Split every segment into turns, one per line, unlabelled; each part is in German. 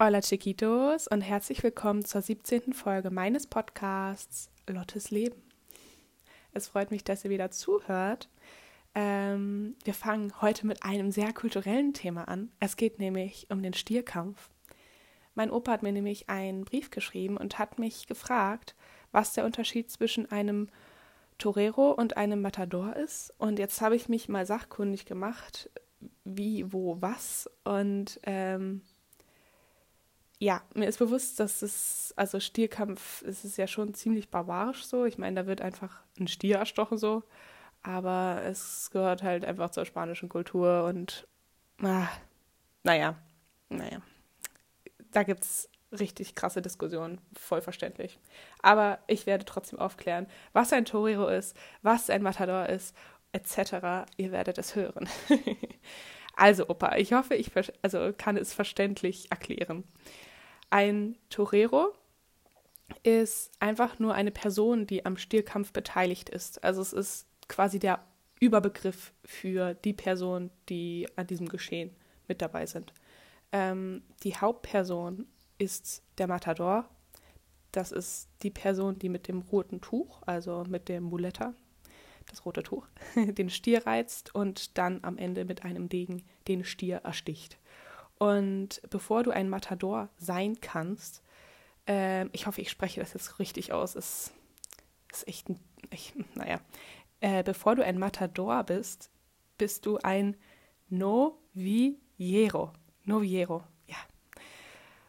Hola Chiquitos und herzlich willkommen zur 17. Folge meines Podcasts Lottes Leben. Es freut mich, dass ihr wieder zuhört. Ähm, wir fangen heute mit einem sehr kulturellen Thema an. Es geht nämlich um den Stierkampf. Mein Opa hat mir nämlich einen Brief geschrieben und hat mich gefragt, was der Unterschied zwischen einem Torero und einem Matador ist. Und jetzt habe ich mich mal sachkundig gemacht, wie, wo, was. Und ähm, ja, mir ist bewusst, dass es, also Stierkampf ist es ja schon ziemlich barbarisch so. Ich meine, da wird einfach ein Stier erstochen so. Aber es gehört halt einfach zur spanischen Kultur und ah, naja, naja. Da gibt es richtig krasse Diskussionen, voll verständlich. Aber ich werde trotzdem aufklären, was ein Torero ist, was ein Matador ist, etc. Ihr werdet es hören. also, Opa, ich hoffe, ich also kann es verständlich erklären. Ein Torero ist einfach nur eine Person, die am Stierkampf beteiligt ist. Also es ist quasi der Überbegriff für die Person, die an diesem Geschehen mit dabei sind. Ähm, die Hauptperson ist der Matador. Das ist die Person, die mit dem roten Tuch, also mit dem Muletta, das rote Tuch, den Stier reizt und dann am Ende mit einem Degen den Stier ersticht. Und bevor du ein Matador sein kannst, äh, ich hoffe, ich spreche das jetzt richtig aus, ist, ist echt ein, ich, naja, äh, bevor du ein Matador bist, bist du ein Noviero. Noviero, ja.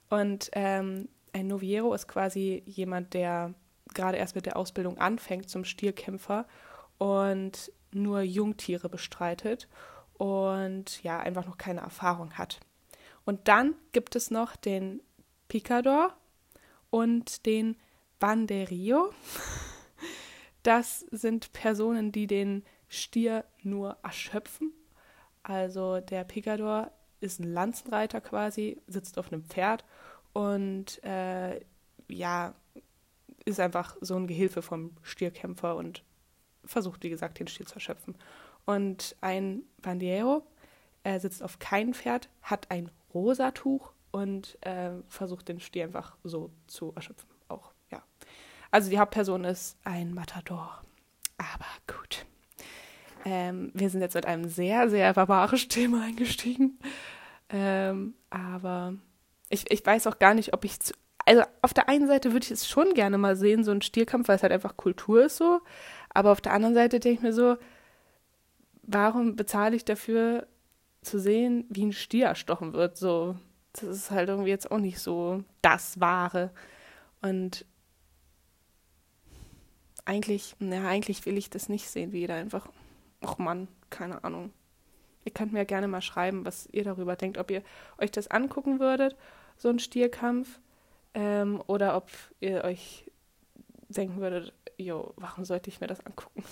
Und ähm, ein Noviero ist quasi jemand, der gerade erst mit der Ausbildung anfängt zum Stierkämpfer und nur Jungtiere bestreitet und ja, einfach noch keine Erfahrung hat. Und dann gibt es noch den Picador und den Banderillo. Das sind Personen, die den Stier nur erschöpfen. Also der Picador ist ein Lanzenreiter quasi, sitzt auf einem Pferd und äh, ja, ist einfach so ein Gehilfe vom Stierkämpfer und versucht, wie gesagt, den Stier zu erschöpfen. Und ein Bandiero, er sitzt auf keinem Pferd, hat ein rosa Tuch und äh, versucht den Stier einfach so zu erschöpfen. Auch, ja. Also die Hauptperson ist ein Matador. Aber gut. Ähm, wir sind jetzt mit einem sehr, sehr barbarischen Thema eingestiegen. Ähm, aber ich, ich weiß auch gar nicht, ob ich zu, also auf der einen Seite würde ich es schon gerne mal sehen, so ein Stierkampf, weil es halt einfach Kultur ist so. Aber auf der anderen Seite denke ich mir so, warum bezahle ich dafür zu sehen, wie ein Stier erstochen wird? So, das ist halt irgendwie jetzt auch nicht so das Wahre. Und eigentlich, na, eigentlich will ich das nicht sehen, wie jeder einfach, ach Mann, keine Ahnung. Ihr könnt mir gerne mal schreiben, was ihr darüber denkt, ob ihr euch das angucken würdet, so ein Stierkampf, ähm, oder ob ihr euch denken würdet, jo, warum sollte ich mir das angucken?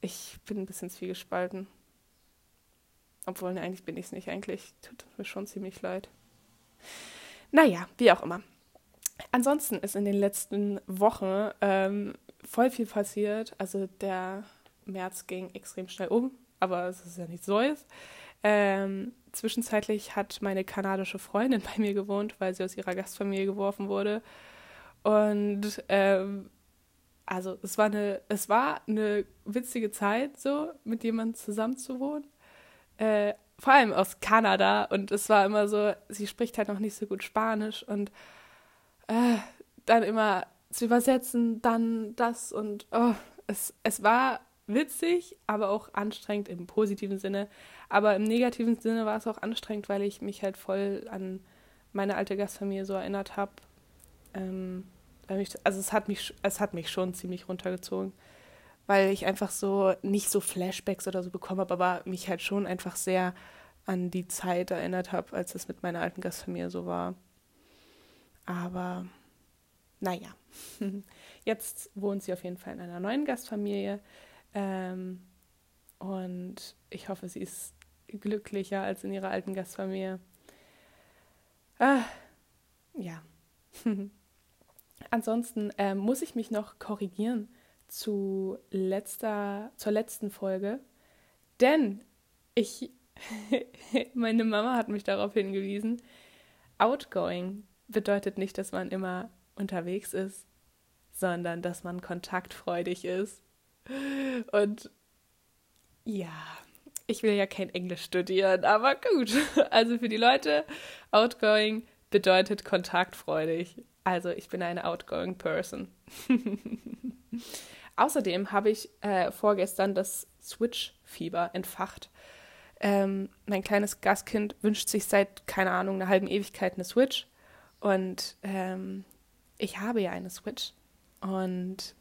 Ich bin ein bisschen zwiegespalten. Obwohl, ne, eigentlich bin ich es nicht. Eigentlich tut mir schon ziemlich leid. Naja, wie auch immer. Ansonsten ist in den letzten Wochen ähm, voll viel passiert. Also der März ging extrem schnell um aber es ist ja nichts Neues. Ähm, zwischenzeitlich hat meine kanadische Freundin bei mir gewohnt, weil sie aus ihrer Gastfamilie geworfen wurde. Und ähm, also es war eine, es war eine witzige Zeit, so mit jemandem zusammen zu wohnen. Äh, vor allem aus Kanada. Und es war immer so, sie spricht halt noch nicht so gut Spanisch und äh, dann immer zu übersetzen, dann das und oh, es, es war witzig, aber auch anstrengend im positiven Sinne. Aber im negativen Sinne war es auch anstrengend, weil ich mich halt voll an meine alte Gastfamilie so erinnert habe. Ähm, also es hat mich, es hat mich schon ziemlich runtergezogen, weil ich einfach so nicht so Flashbacks oder so bekommen habe, aber mich halt schon einfach sehr an die Zeit erinnert habe, als es mit meiner alten Gastfamilie so war. Aber naja, jetzt wohnt sie auf jeden Fall in einer neuen Gastfamilie. Ähm, und ich hoffe, sie ist glücklicher als in ihrer alten Gastfamilie. Ah, ja. Ansonsten ähm, muss ich mich noch korrigieren zu letzter, zur letzten Folge, denn ich, meine Mama hat mich darauf hingewiesen, outgoing bedeutet nicht, dass man immer unterwegs ist, sondern dass man kontaktfreudig ist. Und ja, ich will ja kein Englisch studieren, aber gut. Also für die Leute, outgoing bedeutet kontaktfreudig. Also ich bin eine outgoing Person. Außerdem habe ich äh, vorgestern das Switch-Fieber entfacht. Ähm, mein kleines Gastkind wünscht sich seit, keine Ahnung, einer halben Ewigkeit eine Switch. Und ähm, ich habe ja eine Switch. Und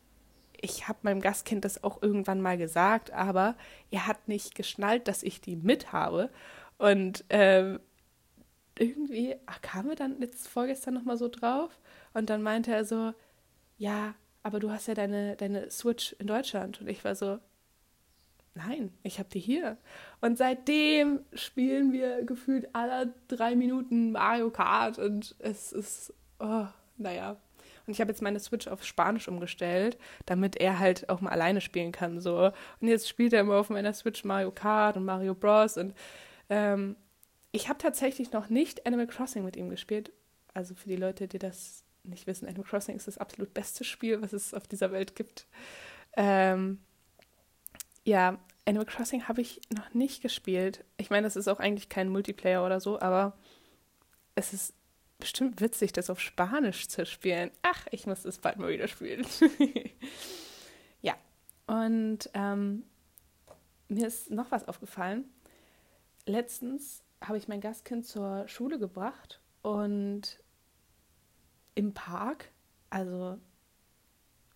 ich habe meinem Gastkind das auch irgendwann mal gesagt, aber er hat nicht geschnallt, dass ich die mit habe. Und ähm, irgendwie ach, kamen wir dann jetzt vorgestern nochmal so drauf. Und dann meinte er so, ja, aber du hast ja deine, deine Switch in Deutschland. Und ich war so, nein, ich habe die hier. Und seitdem spielen wir gefühlt alle drei Minuten Mario Kart und es ist, oh, naja. Und ich habe jetzt meine Switch auf Spanisch umgestellt, damit er halt auch mal alleine spielen kann. So. Und jetzt spielt er immer auf meiner Switch Mario Kart und Mario Bros. Und ähm, ich habe tatsächlich noch nicht Animal Crossing mit ihm gespielt. Also für die Leute, die das nicht wissen, Animal Crossing ist das absolut beste Spiel, was es auf dieser Welt gibt. Ähm, ja, Animal Crossing habe ich noch nicht gespielt. Ich meine, das ist auch eigentlich kein Multiplayer oder so, aber es ist bestimmt witzig, das auf Spanisch zu spielen. Ach, ich muss das bald mal wieder spielen. ja, und ähm, mir ist noch was aufgefallen. Letztens habe ich mein Gastkind zur Schule gebracht und im Park, also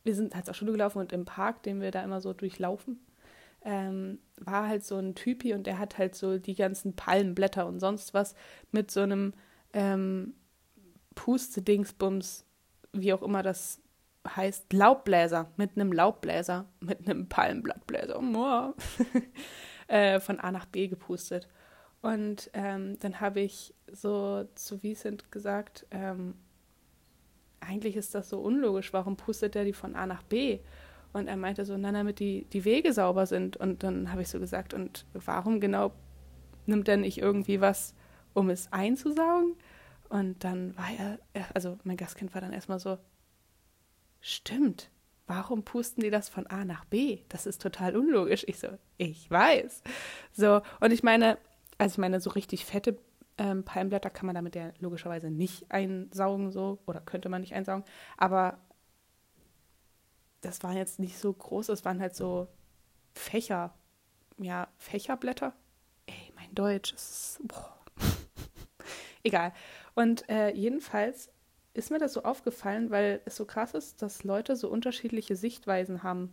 wir sind halt zur Schule gelaufen und im Park, den wir da immer so durchlaufen, ähm, war halt so ein Typi und der hat halt so die ganzen Palmenblätter und sonst was mit so einem ähm, Puste-Dingsbums, wie auch immer das heißt, Laubbläser, mit einem Laubbläser, mit einem Palmenblattbläser, oh, äh, von A nach B gepustet. Und ähm, dann habe ich so zu Vincent gesagt, ähm, eigentlich ist das so unlogisch, warum pustet er die von A nach B? Und er meinte so, na, damit die, die Wege sauber sind. Und dann habe ich so gesagt, und warum genau nimmt er nicht irgendwie was, um es einzusaugen? Und dann war er, also mein Gastkind war dann erstmal so, stimmt, warum pusten die das von A nach B? Das ist total unlogisch. Ich so, ich weiß. So, und ich meine, also ich meine, so richtig fette ähm, Palmblätter kann man damit ja logischerweise nicht einsaugen, so, oder könnte man nicht einsaugen. Aber das waren jetzt nicht so groß, es waren halt so Fächer, ja, Fächerblätter. Ey, mein Deutsch ist, boah. Egal. Und äh, jedenfalls ist mir das so aufgefallen, weil es so krass ist, dass Leute so unterschiedliche Sichtweisen haben.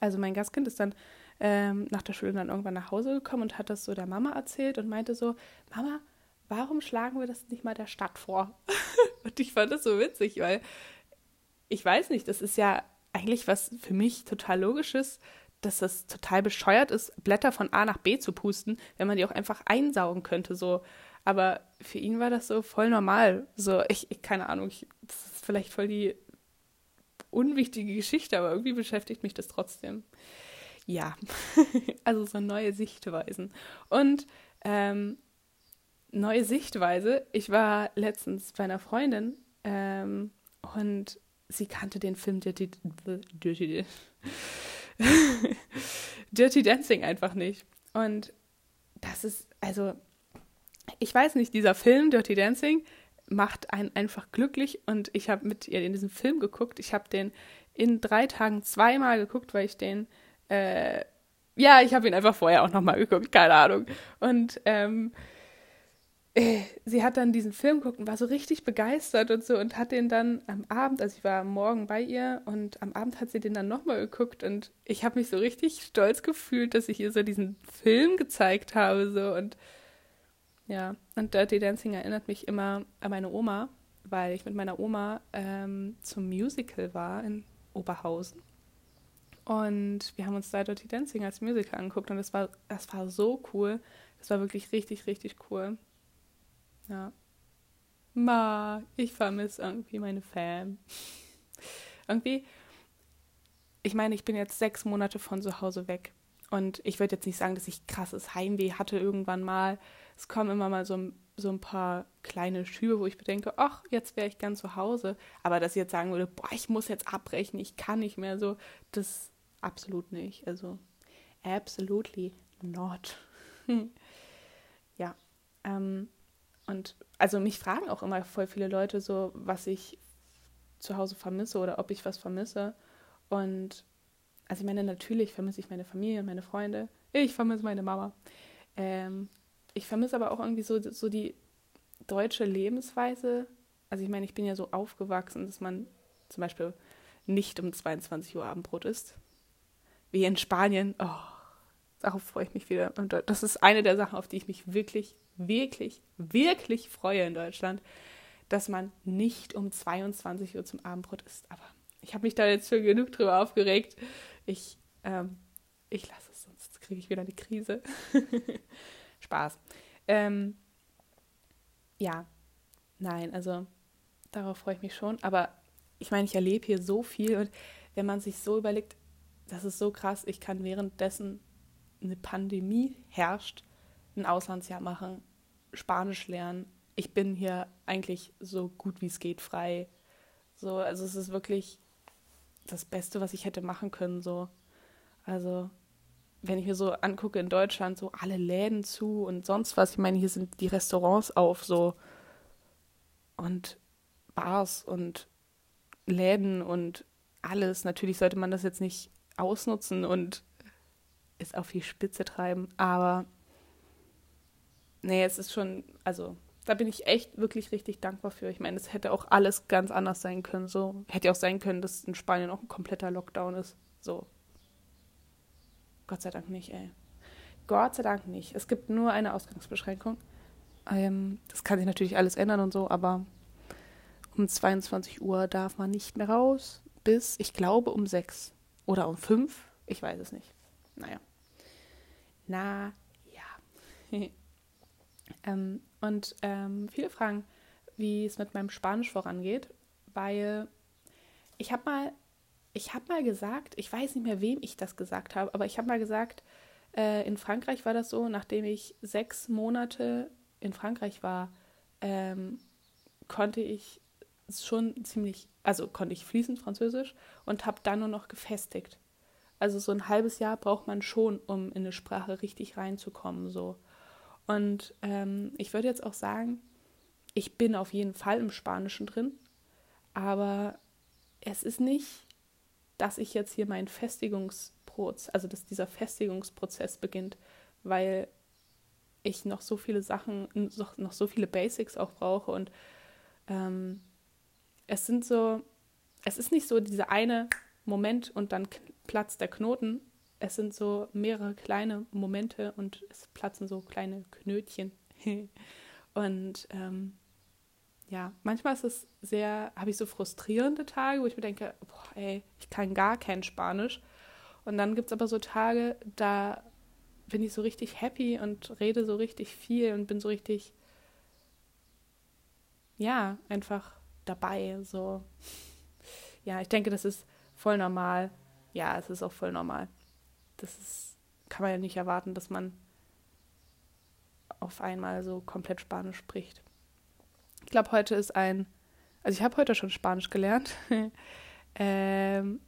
Also mein Gastkind ist dann ähm, nach der Schule dann irgendwann nach Hause gekommen und hat das so der Mama erzählt und meinte so, Mama, warum schlagen wir das nicht mal der Stadt vor? und ich fand das so witzig, weil ich weiß nicht, das ist ja eigentlich was für mich total logisches, dass das total bescheuert ist, Blätter von A nach B zu pusten, wenn man die auch einfach einsaugen könnte, so. Aber für ihn war das so voll normal. So, ich, ich keine Ahnung, ich, das ist vielleicht voll die unwichtige Geschichte, aber irgendwie beschäftigt mich das trotzdem ja, also so neue Sichtweisen. Und ähm, neue Sichtweise, ich war letztens bei einer Freundin ähm, und sie kannte den Film Dirty, Dirty, Dirty Dancing einfach nicht. Und das ist, also, ich weiß nicht, dieser Film Dirty Dancing macht einen einfach glücklich und ich habe mit ihr in diesem Film geguckt. Ich habe den in drei Tagen zweimal geguckt, weil ich den äh, ja, ich habe ihn einfach vorher auch nochmal geguckt, keine Ahnung. Und ähm, äh, sie hat dann diesen Film geguckt und war so richtig begeistert und so und hat den dann am Abend, also ich war am Morgen bei ihr und am Abend hat sie den dann nochmal geguckt und ich habe mich so richtig stolz gefühlt, dass ich ihr so diesen Film gezeigt habe so und ja, und Dirty Dancing erinnert mich immer an meine Oma, weil ich mit meiner Oma ähm, zum Musical war in Oberhausen und wir haben uns da Dirty Dancing als Musical angeguckt und das war, das war so cool. Das war wirklich richtig, richtig cool. Ja. Ma, ich vermisse irgendwie meine Fam. irgendwie, ich meine, ich bin jetzt sechs Monate von zu Hause weg. Und ich würde jetzt nicht sagen, dass ich krasses Heimweh hatte irgendwann mal. Es kommen immer mal so, so ein paar kleine Schübe, wo ich bedenke, ach, jetzt wäre ich gern zu Hause. Aber dass ich jetzt sagen würde, boah, ich muss jetzt abbrechen, ich kann nicht mehr so, das absolut nicht. Also, absolutely not. ja. Ähm, und also mich fragen auch immer voll viele Leute so, was ich zu Hause vermisse oder ob ich was vermisse. Und also ich meine, natürlich vermisse ich meine Familie und meine Freunde. Ich vermisse meine Mama. Ähm, ich vermisse aber auch irgendwie so, so die deutsche Lebensweise. Also ich meine, ich bin ja so aufgewachsen, dass man zum Beispiel nicht um 22 Uhr Abendbrot isst. Wie in Spanien. Oh, darauf freue ich mich wieder. Und das ist eine der Sachen, auf die ich mich wirklich, wirklich, wirklich freue in Deutschland, dass man nicht um 22 Uhr zum Abendbrot isst. Aber ich habe mich da jetzt schon genug drüber aufgeregt. Ich, ähm, ich lasse es, sonst kriege ich wieder eine Krise. Spaß. Ähm, ja, nein, also darauf freue ich mich schon. Aber ich meine, ich erlebe hier so viel und wenn man sich so überlegt, das ist so krass, ich kann währenddessen eine Pandemie herrscht, ein Auslandsjahr machen, Spanisch lernen. Ich bin hier eigentlich so gut wie es geht frei. So, also es ist wirklich das Beste, was ich hätte machen können. So, also wenn ich mir so angucke in Deutschland, so alle Läden zu und sonst was. Ich meine, hier sind die Restaurants auf, so und Bars und Läden und alles. Natürlich sollte man das jetzt nicht ausnutzen und es auf die Spitze treiben, aber nee, es ist schon, also da bin ich echt wirklich richtig dankbar für. Ich meine, es hätte auch alles ganz anders sein können. So hätte auch sein können, dass in Spanien auch ein kompletter Lockdown ist. So. Gott sei Dank nicht, ey. Gott sei Dank nicht. Es gibt nur eine Ausgangsbeschränkung. Ähm, das kann sich natürlich alles ändern und so, aber um 22 Uhr darf man nicht mehr raus. Bis, ich glaube, um 6 oder um 5. Ich weiß es nicht. Naja. Na ja. ähm, und ähm, viele fragen, wie es mit meinem Spanisch vorangeht, weil ich habe mal, ich habe mal gesagt, ich weiß nicht mehr, wem ich das gesagt habe, aber ich habe mal gesagt, äh, in Frankreich war das so, nachdem ich sechs Monate in Frankreich war, ähm, konnte ich schon ziemlich, also konnte ich fließend Französisch und habe dann nur noch gefestigt. Also so ein halbes Jahr braucht man schon, um in eine Sprache richtig reinzukommen, so. Und ähm, ich würde jetzt auch sagen, ich bin auf jeden Fall im Spanischen drin, aber es ist nicht, dass ich jetzt hier meinen Festigungsprozess, also dass dieser Festigungsprozess beginnt, weil ich noch so viele Sachen, noch so viele Basics auch brauche und ähm, es sind so, es ist nicht so dieser eine Moment und dann platzt der Knoten, es sind so mehrere kleine Momente und es platzen so kleine Knötchen. und ähm, ja, manchmal ist es sehr, habe ich so frustrierende Tage, wo ich mir denke, boah, ey, ich kann gar kein Spanisch. Und dann gibt es aber so Tage, da bin ich so richtig happy und rede so richtig viel und bin so richtig, ja, einfach dabei. So, ja, ich denke, das ist voll normal. Ja, es ist auch voll normal das ist, kann man ja nicht erwarten, dass man auf einmal so komplett Spanisch spricht. Ich glaube, heute ist ein, also ich habe heute schon Spanisch gelernt. ähm,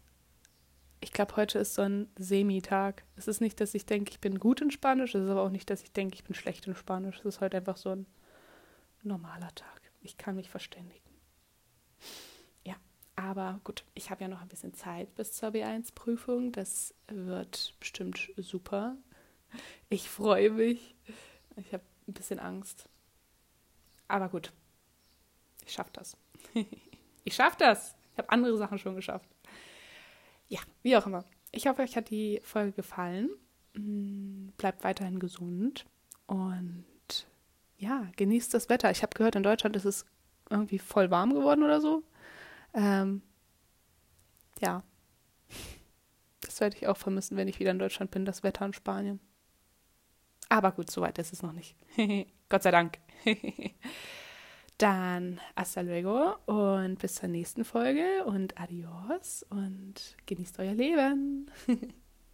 ich glaube, heute ist so ein Semitag. Es ist nicht, dass ich denke, ich bin gut in Spanisch, es ist aber auch nicht, dass ich denke, ich bin schlecht in Spanisch. Es ist heute einfach so ein normaler Tag. Ich kann mich verständigen. Aber gut, ich habe ja noch ein bisschen Zeit bis zur B1-Prüfung. Das wird bestimmt super. Ich freue mich. Ich habe ein bisschen Angst. Aber gut, ich schaffe das. ich schaffe das. Ich habe andere Sachen schon geschafft. Ja, wie auch immer. Ich hoffe, euch hat die Folge gefallen. Mm, bleibt weiterhin gesund und ja, genießt das Wetter. Ich habe gehört, in Deutschland ist es irgendwie voll warm geworden oder so. Ähm, ja, das werde ich auch vermissen, wenn ich wieder in Deutschland bin, das Wetter in Spanien. Aber gut, soweit ist es noch nicht. Gott sei Dank. Dann hasta luego und bis zur nächsten Folge und adios und genießt euer Leben.